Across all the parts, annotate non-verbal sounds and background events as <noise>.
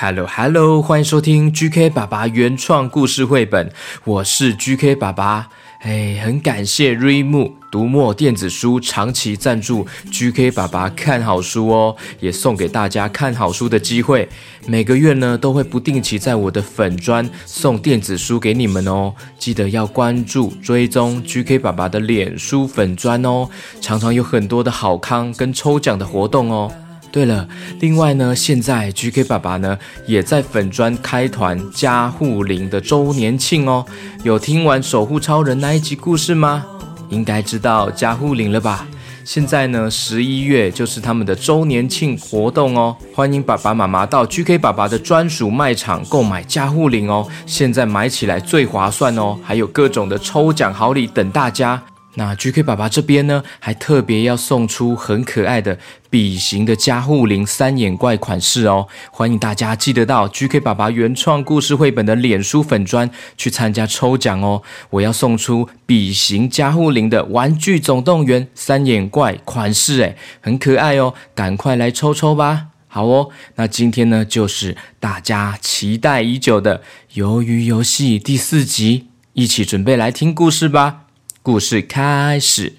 Hello Hello，欢迎收听 GK 爸爸原创故事绘本，我是 GK 爸爸。哎，很感谢瑞木读墨电子书长期赞助 GK 爸爸看好书哦，也送给大家看好书的机会。每个月呢都会不定期在我的粉砖送电子书给你们哦，记得要关注追踪 GK 爸爸的脸书粉砖哦，常常有很多的好康跟抽奖的活动哦。对了，另外呢，现在 GK 爸爸呢也在粉砖开团加护林的周年庆哦。有听完《守护超人》那一集故事吗？应该知道加护林了吧？现在呢，十一月就是他们的周年庆活动哦，欢迎爸爸妈妈到 GK 爸爸的专属卖场购买加护林哦，现在买起来最划算哦，还有各种的抽奖好礼等大家。那 GK 爸爸这边呢，还特别要送出很可爱的笔形的加护灵三眼怪款式哦，欢迎大家记得到 GK 爸爸原创故事绘本的脸书粉砖去参加抽奖哦。我要送出笔形加护灵的玩具总动员三眼怪款式，诶，很可爱哦，赶快来抽抽吧！好哦，那今天呢，就是大家期待已久的《鱿鱼游戏》第四集，一起准备来听故事吧。故事开始。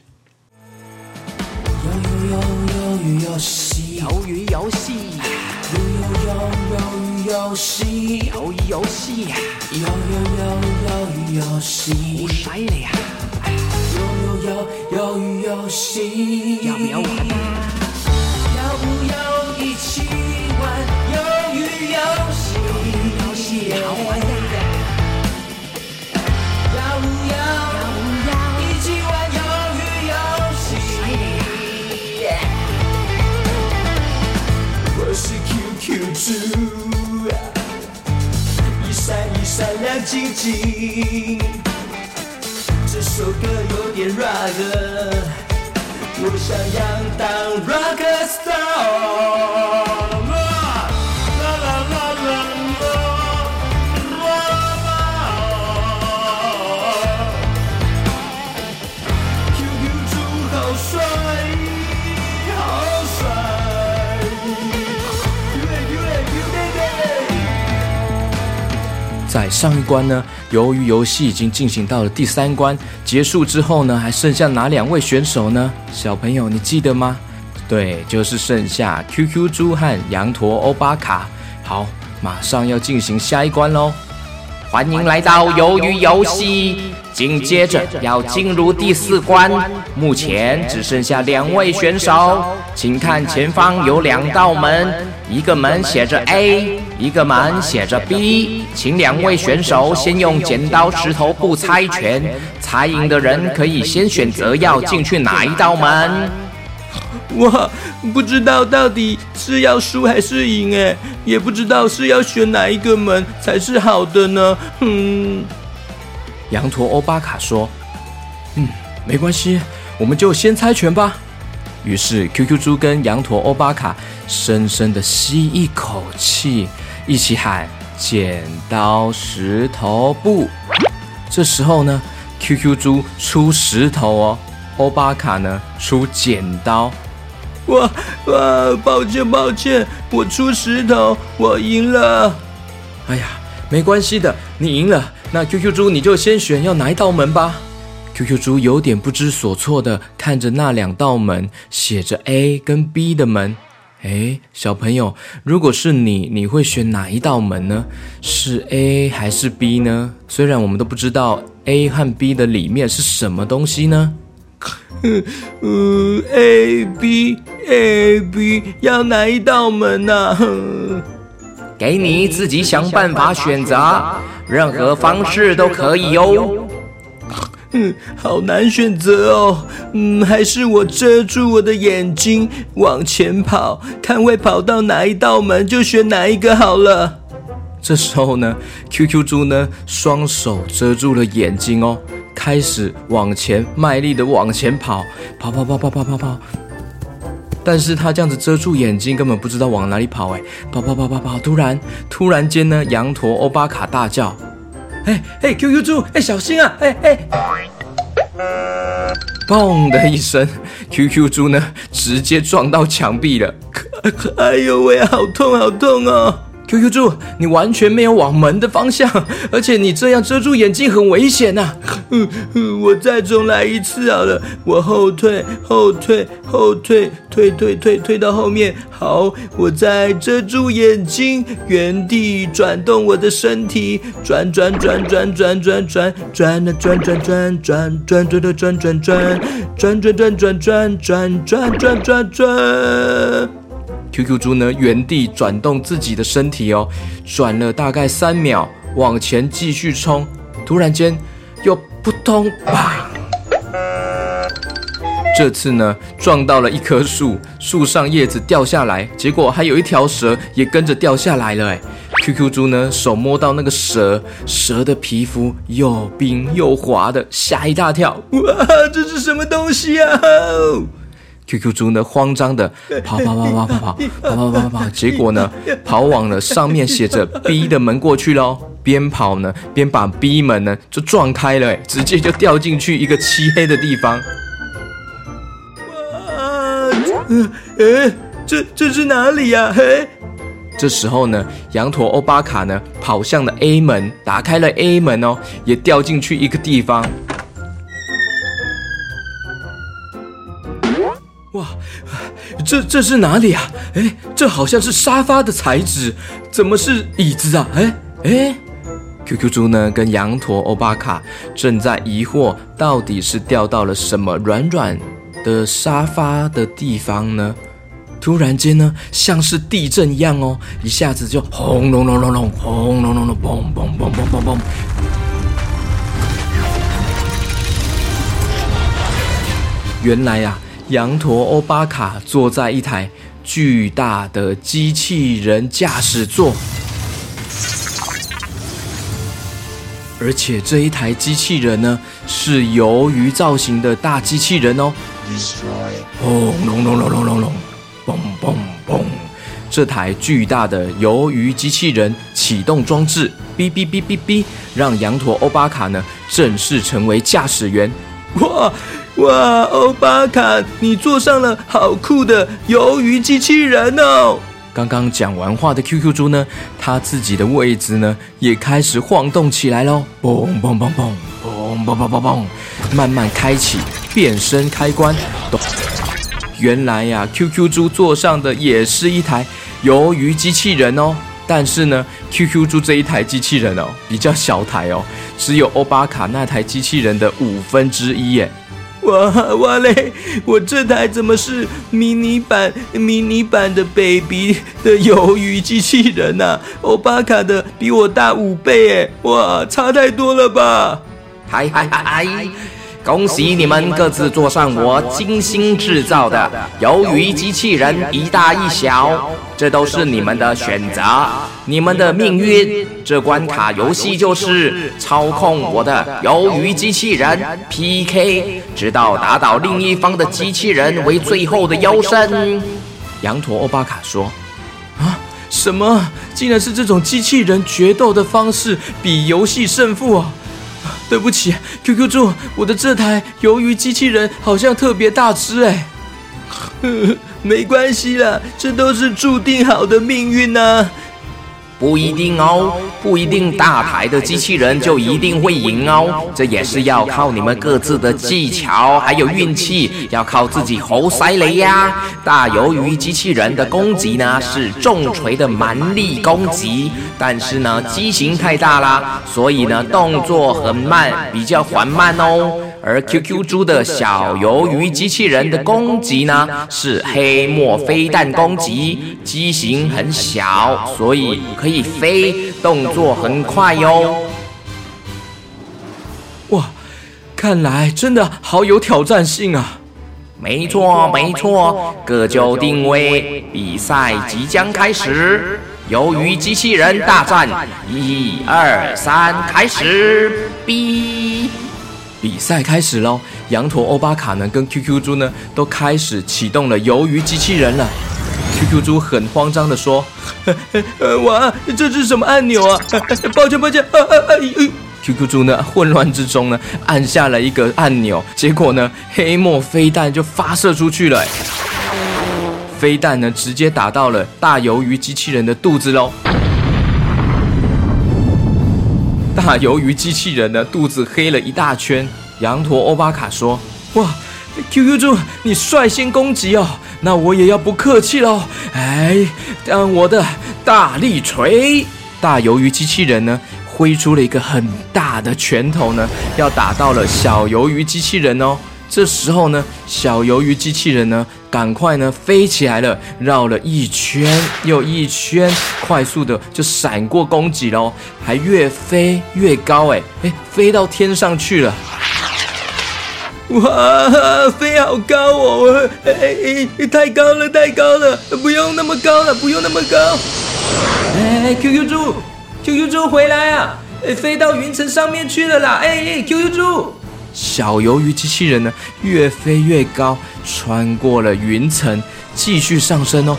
鱿鱼游鱿鱼游戏，鱿鱼游戏，游游游鱿鱼游戏，鱿鱼游戏，游游游鱿鱼游戏，不晒了呀！游游游鱿鱼游戏，要不要玩啊？要不要一起玩鱿鱼游戏？游戏好玩闪亮晶晶。这首歌有点 rock，我想要当 rock star。在上一关呢，由于游戏已经进行到了第三关，结束之后呢，还剩下哪两位选手呢？小朋友，你记得吗？对，就是剩下 QQ 猪和羊驼欧巴卡。好，马上要进行下一关喽！欢迎来到鱿鱼游戏，紧接着要进入第四关，目前只剩下两位选手，请看前方有两道门，一个门写着 A，一个门写着 B，请两位选手先用剪刀石头布猜拳，猜赢的人可以先选择要进去哪一道门。哇，不知道到底是要输还是赢哎，也不知道是要选哪一个门才是好的呢。嗯，羊驼欧巴卡说：“嗯，没关系，我们就先猜拳吧。”于是 QQ 猪跟羊驼欧巴卡深深的吸一口气，一起喊“剪刀石头布”。这时候呢，QQ 猪出石头哦，欧巴卡呢出剪刀。哇哇，抱歉抱歉，我出石头，我赢了。哎呀，没关系的，你赢了。那 QQ 猪你就先选要哪一道门吧。QQ 猪有点不知所措的看着那两道门，写着 A 跟 B 的门。哎，小朋友，如果是你，你会选哪一道门呢？是 A 还是 B 呢？虽然我们都不知道 A 和 B 的里面是什么东西呢？<laughs> 嗯，A B A B 要哪一道门呢、<laughs> 哼给你自己想办法选择，任何方式都可以哟。嗯，<laughs> 好难选择哦。嗯，还是我遮住我的眼睛往前跑，看会跑到哪一道门就选哪一个好了。这时候呢，QQ 猪呢双手遮住了眼睛哦，开始往前卖力的往前跑，跑跑跑跑跑跑跑。但是他这样子遮住眼睛，根本不知道往哪里跑哎，跑跑跑跑跑。突然，突然间呢，羊驼欧巴卡大叫。哎哎，QQ 猪，哎，小心啊！哎哎，砰的一声，QQ 猪呢直接撞到墙壁了。哎呦喂，好痛好痛哦！QQ 猪，你完全没有往门的方向，<laughs> 而且你这样遮住眼睛很危险呐！嗯嗯，我再重来一次好了，我后退后退后退退退退退到后面。好，我再遮住眼睛，原地转动我的身体，转转转转转转转转啊转转转转转转转转转转转转转转转转转转转。QQ 猪呢，原地转动自己的身体哦，转了大概三秒，往前继续冲。突然间，又扑通！这次呢，撞到了一棵树，树上叶子掉下来，结果还有一条蛇也跟着掉下来了。哎，QQ 猪呢，手摸到那个蛇，蛇的皮肤又冰又滑的，吓一大跳。哇，这是什么东西啊？QQ 猪呢，慌张的跑跑跑跑跑跑跑跑跑跑，结果呢，跑往了上面写着 B 的门过去喽。边跑呢，边把 B 门呢就撞开了，直接就掉进去一个漆黑的地方。<laughs> 哇，呃，这这是哪里呀？嘿，这时候呢，羊驼欧巴卡呢跑向了 A 门，打开了 A 门哦，也掉进去一个地方。这这是哪里啊？哎，这好像是沙发的材质，怎么是椅子啊？哎哎，QQ 猪呢跟羊驼欧巴卡正在疑惑，到底是掉到了什么软软的沙发的地方呢？突然间呢，像是地震一样哦，一下子就轰隆隆隆隆，轰隆隆隆，嘣嘣嘣嘣嘣嘣。原来呀。羊驼欧巴卡坐在一台巨大的机器人驾驶座，而且这一台机器人呢是鱿鱼造型的大机器人哦。轰隆隆隆隆隆隆，嘣嘣嘣！这台巨大的鱿鱼机器人启动装置，哔哔哔哔哔，让羊驼欧巴卡呢正式成为驾驶员。哇！哇，欧巴卡，你坐上了好酷的鱿鱼机器人哦！刚刚讲完话的 QQ 猪呢，它自己的位置呢也开始晃动起来喽，嘣嘣嘣嘣嘣嘣嘣嘣嘣，慢慢开启变身开关。原来呀，QQ 猪坐上的也是一台鱿鱼机器人哦，但是呢，QQ 猪这一台机器人哦比较小台哦，只有欧巴卡那台机器人的五分之一耶。哇哇嘞！我这台怎么是迷你版、迷你版的 baby 的鱿鱼机器人呐？欧巴卡的比我大五倍哎！哇，差太多了吧！嗨嗨嗨！恭喜你们各自坐上我精心制造的鱿鱼机器人，一大一小，这都是你们的选择，你们的命运。这关卡游戏就是操控我的鱿鱼机器人 PK，直到打倒另一方的机器人为最后的优胜。羊驼欧巴卡说：“啊，什么？竟然是这种机器人决斗的方式比游戏胜负啊！”对不起，QQ 猪，我的这台鱿鱼机器人好像特别大只哎。<laughs> 没关系啦，这都是注定好的命运呐。不一定哦，不一定大台的机器人就一定会赢哦，这也是要靠你们各自的技巧还有运气，要靠自己猴塞雷呀。大鱿鱼机器人的攻击呢是重锤的蛮力攻击，但是呢机型太大啦，所以呢动作很慢，比较缓慢哦。而 QQ 猪的小鱿鱼机器人的攻击呢是黑墨飞弹攻击，机型很小，所以可以飞，动作很快哟。哇，看来真的好有挑战性啊！没错，没错，各就定位，比赛即将开始。鱿鱼机器人大战，一二三，开始！B，比赛开始喽！羊驼欧巴卡呢跟 QQ 猪呢都开始启动了鱿鱼机器人了。QQ 猪很慌张的说：“ <laughs> 呃，哇，这是什么按钮啊？<laughs> 抱歉，抱歉，啊啊啊！哎 QQ 猪呢混乱之中呢按下了一个按钮，结果呢黑墨飞弹就发射出去了。飞弹呢直接打到了大鱿鱼机器人的肚子喽。大鱿鱼机器人呢肚子黑了一大圈。羊驼欧巴卡说：“哇，QQ 猪，你率先攻击哦，那我也要不客气喽。哎，当我的大力锤。”大鱿鱼机器人呢挥出了一个很大的拳头呢，要打到了小鱿鱼机器人哦。这时候呢，小鱿鱼机器人呢，赶快呢飞起来了，绕了一圈又一圈，快速的就闪过攻击喽，还越飞越高，哎哎，飞到天上去了。哇，飞好高哦！哎哎，太高了，太高了，不用那么高了，不用那么高。哎，QQ 猪，QQ 猪回来啊！哎，飞到云层上面去了啦！哎哎，QQ 猪。小鱿鱼机器人呢，越飞越高，穿过了云层，继续上升哦。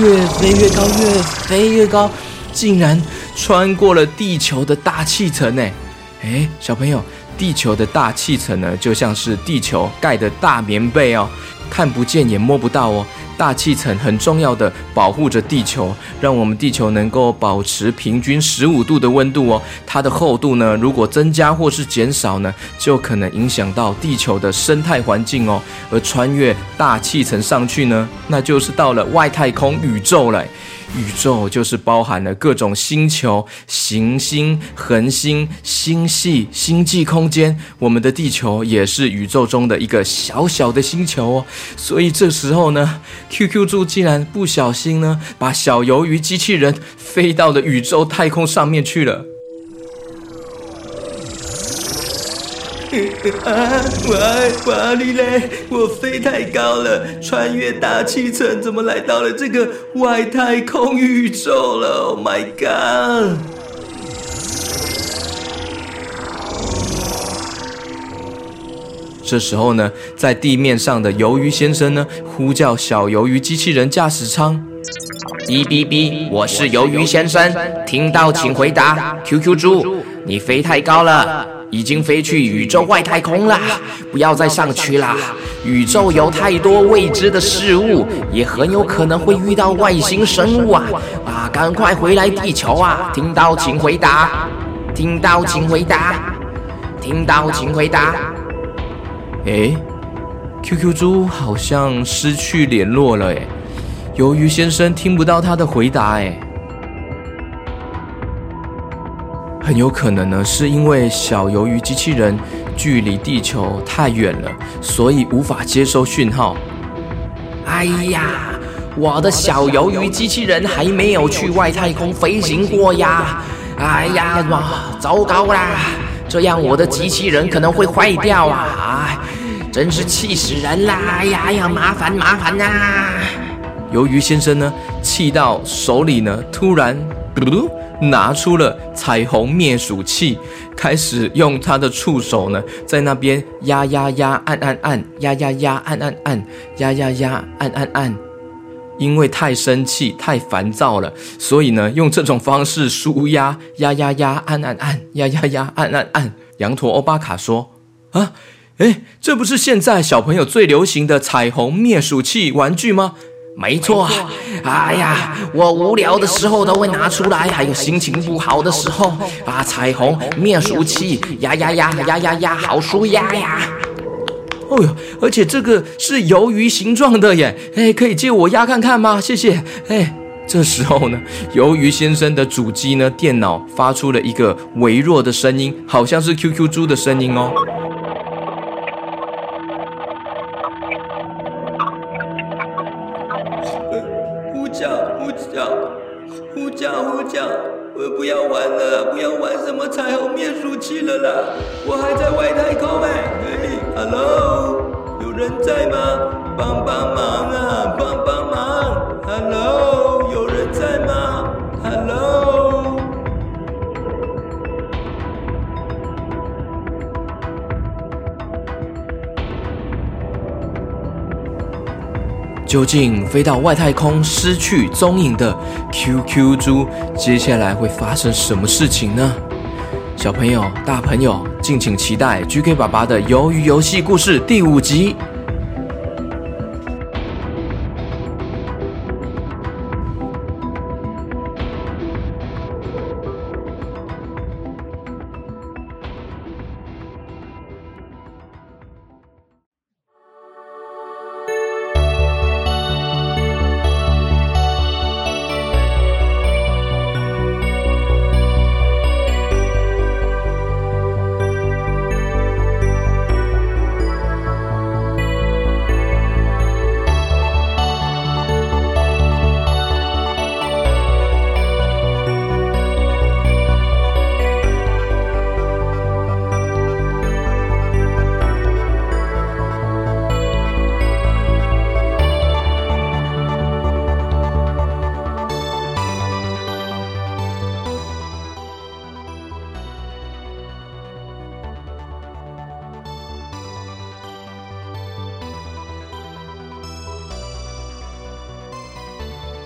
越飞越高，越飞越高，竟然穿过了地球的大气层呢！哎，小朋友，地球的大气层呢，就像是地球盖的大棉被哦，看不见也摸不到哦。大气层很重要的保护着地球，让我们地球能够保持平均十五度的温度哦。它的厚度呢，如果增加或是减少呢，就可能影响到地球的生态环境哦。而穿越大气层上去呢，那就是到了外太空宇宙了。宇宙就是包含了各种星球、行星、恒星、星系、星际空间。我们的地球也是宇宙中的一个小小的星球哦。所以这时候呢，QQ 猪竟然不小心呢，把小鱿鱼机器人飞到了宇宙太空上面去了。<laughs> 啊！哇哇哩嘞！我飞太高了，穿越大气层，怎么来到了这个外太空宇宙了？Oh my god！这时候呢，在地面上的鱿鱼先生呢，呼叫小鱿鱼机器人驾驶舱。哔哔哔，我是鱿鱼先生，听到请回答。QQ 猪，你飞太高了，已经飞去宇宙外太空啦，不要再上去啦。宇宙有太多未知的事物，也很有可能会遇到外星生物啊！啊，赶快回来地球啊！听到请回答，听到请回答，听到请回答。诶 q q 猪好像失去联络了诶，鱿鱼先生听不到他的回答诶，很有可能呢是因为小鱿鱼机器人距离地球太远了，所以无法接收讯号。哎呀，我的小鱿鱼机器人还没有去外太空飞行过呀！哎呀，哇，糟糕啦！这样我的机器人可能会坏掉啊！哎，真是气死人啦！哎呀哎呀，麻烦麻烦呐！鱿鱼先生呢，气到手里呢，突然嘟嘟拿出了彩虹灭鼠器，开始用他的触手呢，在那边压压压，按按按，压压压，按按按，压压压，按按按。因为太生气、太烦躁了，所以呢，用这种方式舒压，压压压，按按按，压压压，按按按。羊驼欧巴卡说：“啊，哎，这不是现在小朋友最流行的彩虹灭鼠器玩具吗？”没错，哎呀，我无聊的时候都会拿出来，还有心情不好的时候把，彩虹灭鼠器，呀呀呀呀呀呀，好舒压呀！哦哟，而且这个是鱿鱼形状的耶，哎，可以借我压看看吗？谢谢。哎这时候呢，鱿鱼先生的主机呢，电脑发出了一个微弱的声音，好像是 QQ 猪的声音哦。了啦！我还在外太空哎！，Hello，有人在吗？帮帮忙啊！帮帮忙！Hello，有人在吗？Hello。究竟飞到外太空失去踪影的 QQ 猪，接下来会发生什么事情呢？小朋友、大朋友，敬请期待 GK 爸爸的《鱿鱼游戏故事》第五集。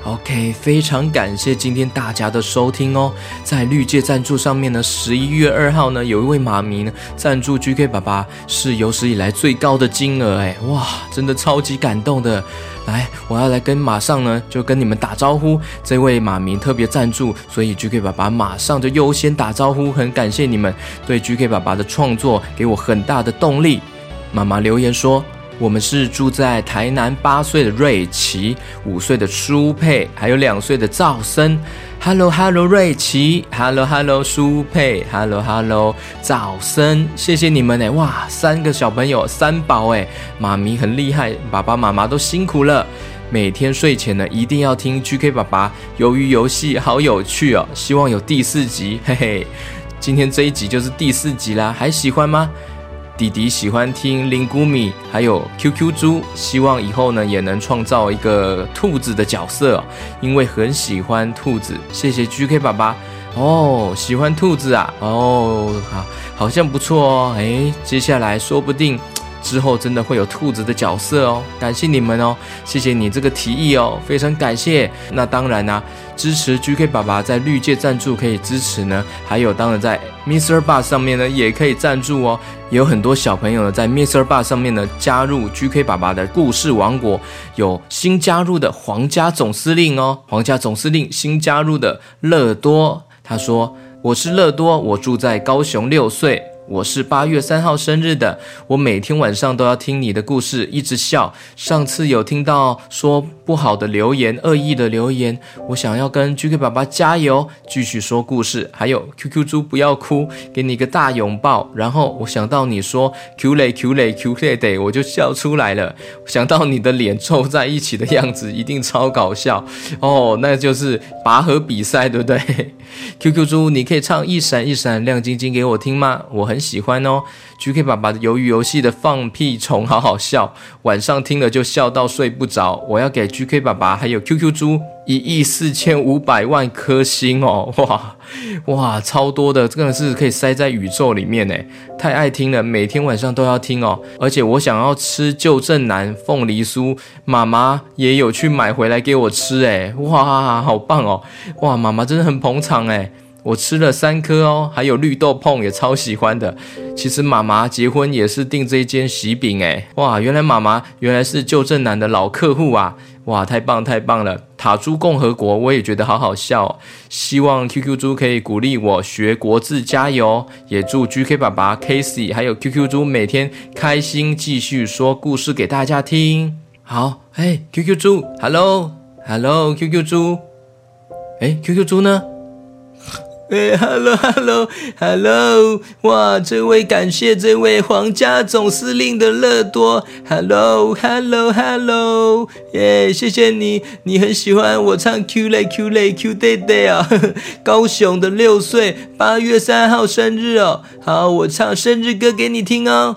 OK，非常感谢今天大家的收听哦。在绿界赞助上面呢，十一月二号呢，有一位妈咪呢赞助 GK 爸爸是有史以来最高的金额，哎，哇，真的超级感动的。来，我要来跟马上呢就跟你们打招呼，这位马明特别赞助，所以 GK 爸爸马上就优先打招呼，很感谢你们对 GK 爸爸的创作给我很大的动力。妈妈留言说。我们是住在台南八岁的瑞奇，五岁的舒佩，还有两岁的赵森。Hello Hello 瑞奇，Hello Hello 舒佩，Hello Hello 赵森，谢谢你们哎！哇，三个小朋友三宝哎，妈咪很厉害，爸爸妈妈都辛苦了。每天睡前呢，一定要听 GK 爸爸。鱿鱼游戏好有趣哦，希望有第四集，嘿嘿。今天这一集就是第四集啦，还喜欢吗？弟弟喜欢听林谷米，还有 QQ 猪，希望以后呢也能创造一个兔子的角色，因为很喜欢兔子。谢谢 GK 爸爸哦，喜欢兔子啊哦，好，好像不错哦。诶，接下来说不定之后真的会有兔子的角色哦。感谢你们哦，谢谢你这个提议哦，非常感谢。那当然呢，支持 GK 爸爸在绿界赞助可以支持呢，还有当然在 Mr. Bus 上面呢也可以赞助哦。也有很多小朋友呢，在 Mr. Bar 上面呢加入 GK 爸爸的故事王国，有新加入的皇家总司令哦，皇家总司令新加入的乐多，他说：“我是乐多，我住在高雄，六岁。”我是八月三号生日的，我每天晚上都要听你的故事，一直笑。上次有听到说不好的留言、恶意的留言，我想要跟 GK 爸爸加油，继续说故事。还有 QQ 猪不要哭，给你一个大拥抱。然后我想到你说 Q 嘞 Q 嘞 Q 嘞得，我就笑出来了。想到你的脸凑在一起的样子，一定超搞笑哦。那就是拔河比赛，对不对？QQ 猪，你可以唱一闪一闪亮晶晶给我听吗？我。很喜欢哦，GK 爸爸的鱿鱼游戏的放屁虫好好笑，晚上听了就笑到睡不着。我要给 GK 爸爸还有 QQ 猪一亿四千五百万颗星哦，<laughs> 哇哇，超多的，真的是可以塞在宇宙里面呢，太爱听了，每天晚上都要听哦。而且我想要吃旧正南凤梨酥，妈妈也有去买回来给我吃，哎，哇，好棒哦，哇，妈妈真的很捧场哎。我吃了三颗哦，还有绿豆碰也超喜欢的。其实妈妈结婚也是订这一间喜饼诶，哇，原来妈妈原来是旧正南的老客户啊，哇，太棒太棒了！塔珠共和国我也觉得好好笑，希望 QQ 猪可以鼓励我学国字，加油！也祝 GK 爸爸 Casey 还有 QQ 猪每天开心，继续说故事给大家听。好，哎，QQ 猪，Hello，Hello，QQ 猪。哎，QQ 猪呢？哎，Hello，Hello，Hello！哇，这位感谢这位皇家总司令的乐多，Hello，Hello，Hello！耶，谢谢你，你很喜欢我唱 Q 类 Q 类 Q day day 啊，高雄的六岁，八月三号生日哦。好，我唱生日歌给你听哦。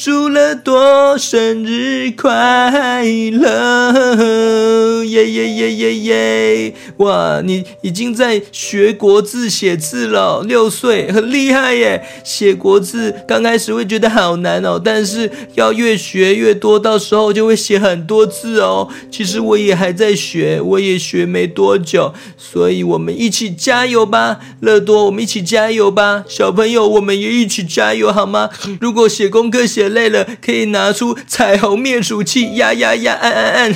祝乐多生日快乐，耶耶耶耶耶！哇，你已经在学国字写字了，六岁很厉害耶！写国字刚开始会觉得好难哦，但是要越学越多，到时候就会写很多字哦。其实我也还在学，我也学没多久，所以我们一起加油吧，乐多，我们一起加油吧，小朋友，我们也一起加油好吗？如果写功课写累了，可以拿出彩虹灭鼠器，呀呀呀，按按按。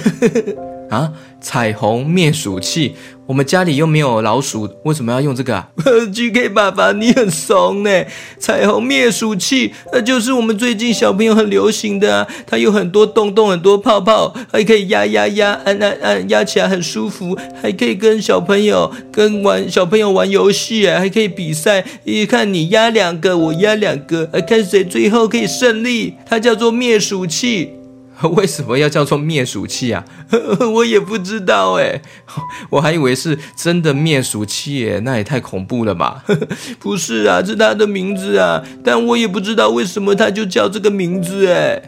<laughs> 啊，彩虹灭鼠器，我们家里又没有老鼠，为什么要用这个啊？<laughs> GK 爸爸，你很怂呢！彩虹灭鼠器，那就是我们最近小朋友很流行的啊，它有很多洞洞，很多泡泡，还可以压压压，按按按，压起来很舒服，还可以跟小朋友跟玩小朋友玩游戏，哎，还可以比赛，一看你压两个，我压两个，看谁最后可以胜利。它叫做灭鼠器。<laughs> 为什么要叫做灭鼠器啊？<laughs> 我也不知道哎，我还以为是真的灭鼠器耶，那也太恐怖了吧？<laughs> 不是啊，是它的名字啊，但我也不知道为什么它就叫这个名字哎。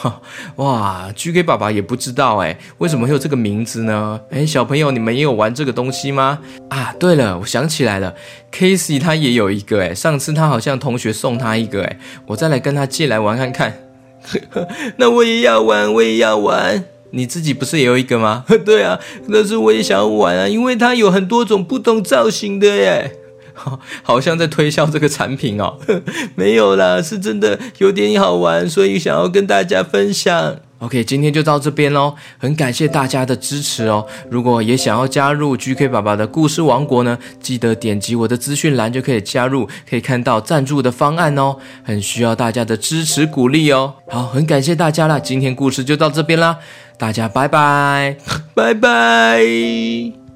哈，哇，GK 爸爸也不知道哎，为什么会有这个名字呢？哎，小朋友，你们也有玩这个东西吗？啊，对了，我想起来了，Casey 他也有一个哎，上次他好像同学送他一个哎，我再来跟他借来玩看看。<laughs> 那我也要玩，我也要玩。你自己不是也有一个吗？<laughs> 对啊，但是我也想要玩啊，因为它有很多种不同造型的耶。<laughs> 好像在推销这个产品哦。<laughs> 没有啦，是真的有点好玩，所以想要跟大家分享。OK，今天就到这边喽，很感谢大家的支持哦。如果也想要加入 GK 爸爸的故事王国呢，记得点击我的资讯栏就可以加入，可以看到赞助的方案哦。很需要大家的支持鼓励哦。好，很感谢大家啦，今天故事就到这边啦，大家拜拜。<laughs> 拜拜。